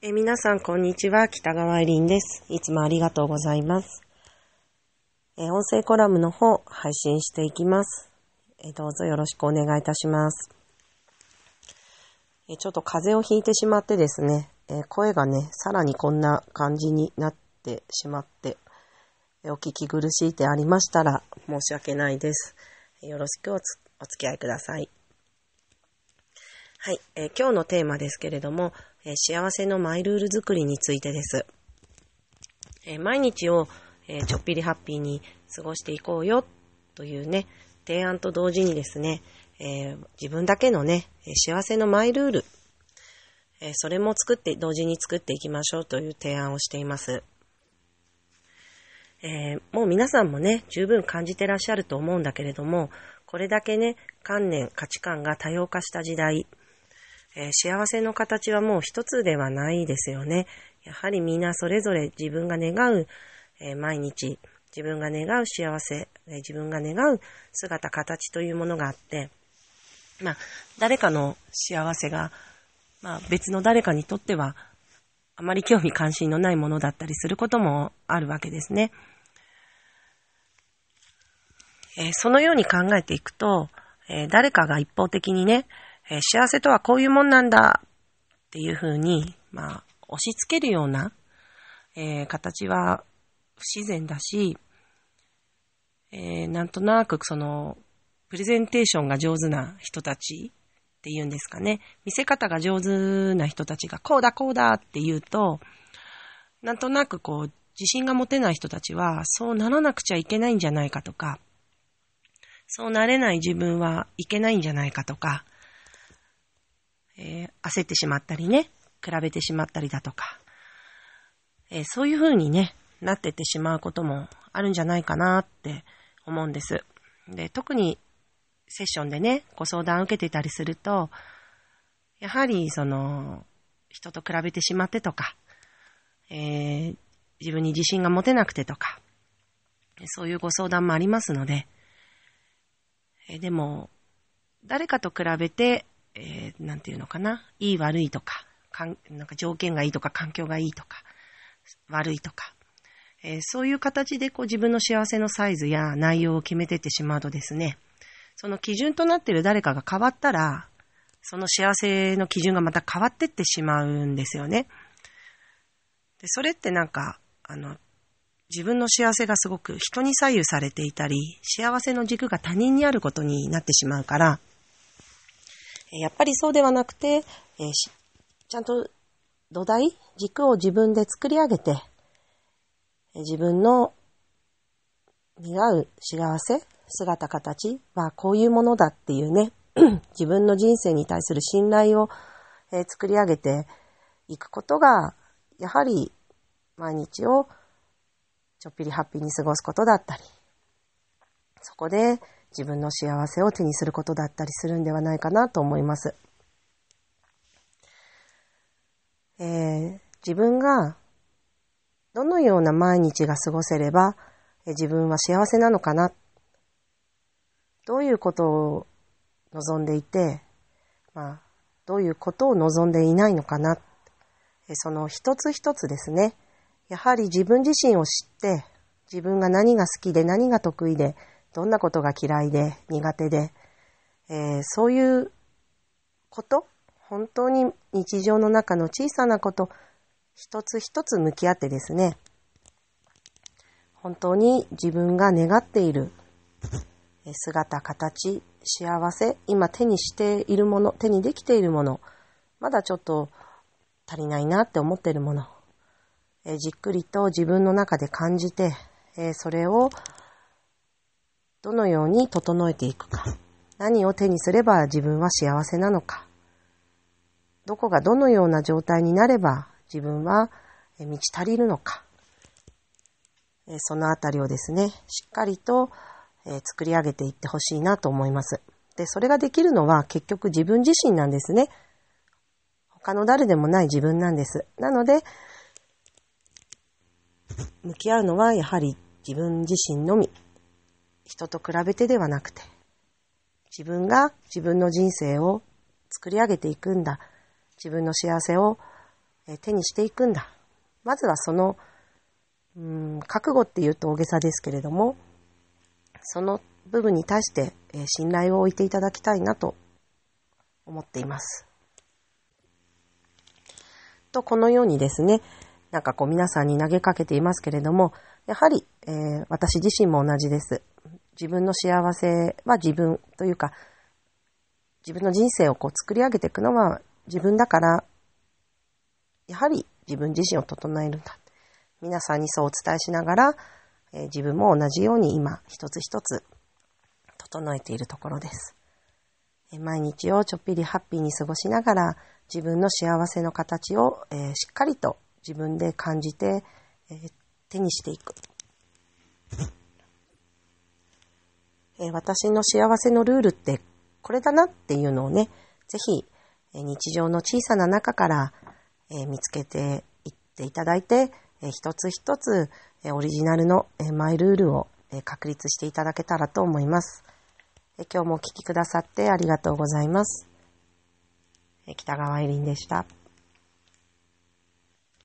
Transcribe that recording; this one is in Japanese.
え皆さん、こんにちは。北川エリンです。いつもありがとうございます。え音声コラムの方、配信していきます。えどうぞよろしくお願いいたします。えちょっと風邪をひいてしまってですね、え声がね、さらにこんな感じになってしまって、えお聞き苦しいてありましたら申し訳ないです。よろしくお付き合いください。はい、え、今日のテーマですけれども、え、幸せのマイルール作りについてです。え、毎日を、えちょっぴりハッピーに過ごしていこうよというね、提案と同時にですね、え自分だけのね、幸せのマイルール、えそれも作って、同時に作っていきましょうという提案をしています。えー、もう皆さんもね、十分感じてらっしゃると思うんだけれども、これだけね、観念、価値観が多様化した時代、えー、幸せの形はもう一つではないですよね。やはりみんなそれぞれ自分が願う、えー、毎日、自分が願う幸せ、えー、自分が願う姿、形というものがあって、まあ、誰かの幸せが、まあ、別の誰かにとっては、あまり興味関心のないものだったりすることもあるわけですね。えー、そのように考えていくと、えー、誰かが一方的にね、えー、幸せとはこういうもんなんだっていうふうに、まあ、押し付けるような、えー、形は不自然だし、えー、なんとなくその、プレゼンテーションが上手な人たちっていうんですかね。見せ方が上手な人たちがこうだこうだって言うと、なんとなくこう、自信が持てない人たちは、そうならなくちゃいけないんじゃないかとか、そうなれない自分はいけないんじゃないかとか、えー、焦ってしまったりね、比べてしまったりだとか、えー、そういう風にね、なってってしまうこともあるんじゃないかなって思うんです。で、特にセッションでね、ご相談を受けてたりすると、やはりその、人と比べてしまってとか、えー、自分に自信が持てなくてとか、そういうご相談もありますので、えでも、誰かと比べてえー、なんていうのかな、いい悪いとか、かんなんか条件がいいとか、環境がいいとか、悪いとか、えー、そういう形でこう自分の幸せのサイズや内容を決めてってしまうとですね、その基準となっている誰かが変わったら、その幸せの基準がまた変わってってしまうんですよね。で、それってなんか、あの、自分の幸せがすごく人に左右されていたり、幸せの軸が他人にあることになってしまうから、やっぱりそうではなくて、えー、ちゃんと土台、軸を自分で作り上げて、自分の願う幸せ、姿、形はこういうものだっていうね、自分の人生に対する信頼を、えー、作り上げていくことが、やはり毎日をちょっぴりハッピーに過ごすことだったり、そこで自分の幸せを手にすることだったりするんではないかなと思います。えー、自分がどのような毎日が過ごせれば、え自分は幸せなのかな？どういうことを望んでいて、まあ、どういうことを望んでいないのかな？その一つ一つですね。やはり自分自身を知って、自分が何が好きで何が得意で、どんなことが嫌いで苦手で、えー、そういうこと、本当に日常の中の小さなこと、一つ一つ向き合ってですね、本当に自分が願っている姿、形、幸せ、今手にしているもの、手にできているもの、まだちょっと足りないなって思っているもの、えじっくりと自分の中で感じて、えそれをどのように整えていくか。何を手にすれば自分は幸せなのか。どこがどのような状態になれば自分は満ち足りるのか。そのあたりをですね、しっかりと作り上げていってほしいなと思います。で、それができるのは結局自分自身なんですね。他の誰でもない自分なんです。なので、向き合うのはやはり自分自身のみ人と比べてではなくて、自分が自分の人生を作り上げていくんだ。自分の幸せを手にしていくんだ。まずはその、うん、覚悟って言うと大げさですけれども、その部分に対して、え信頼を置いていただきたいなと思っています。と、このようにですね、なんかこう皆さんに投げかけていますけれども、やはり、えー、私自身も同じです。自分の幸せは自分というか、自分の人生をこう作り上げていくのは自分だから、やはり自分自身を整えるんだ。皆さんにそうお伝えしながら、えー、自分も同じように今一つ一つ整えているところです。え、毎日をちょっぴりハッピーに過ごしながら自分の幸せの形を、えー、しっかりと自分で感じて、え手にしていく。え私の幸せのルールってこれだなっていうのをね、ぜひ、え日常の小さな中から、え見つけていっていただいて、え一つ一つ、えオリジナルの、えマイルールを、え確立していただけたらと思います。え今日もお聴きくださってありがとうございます。え北川エリンでした。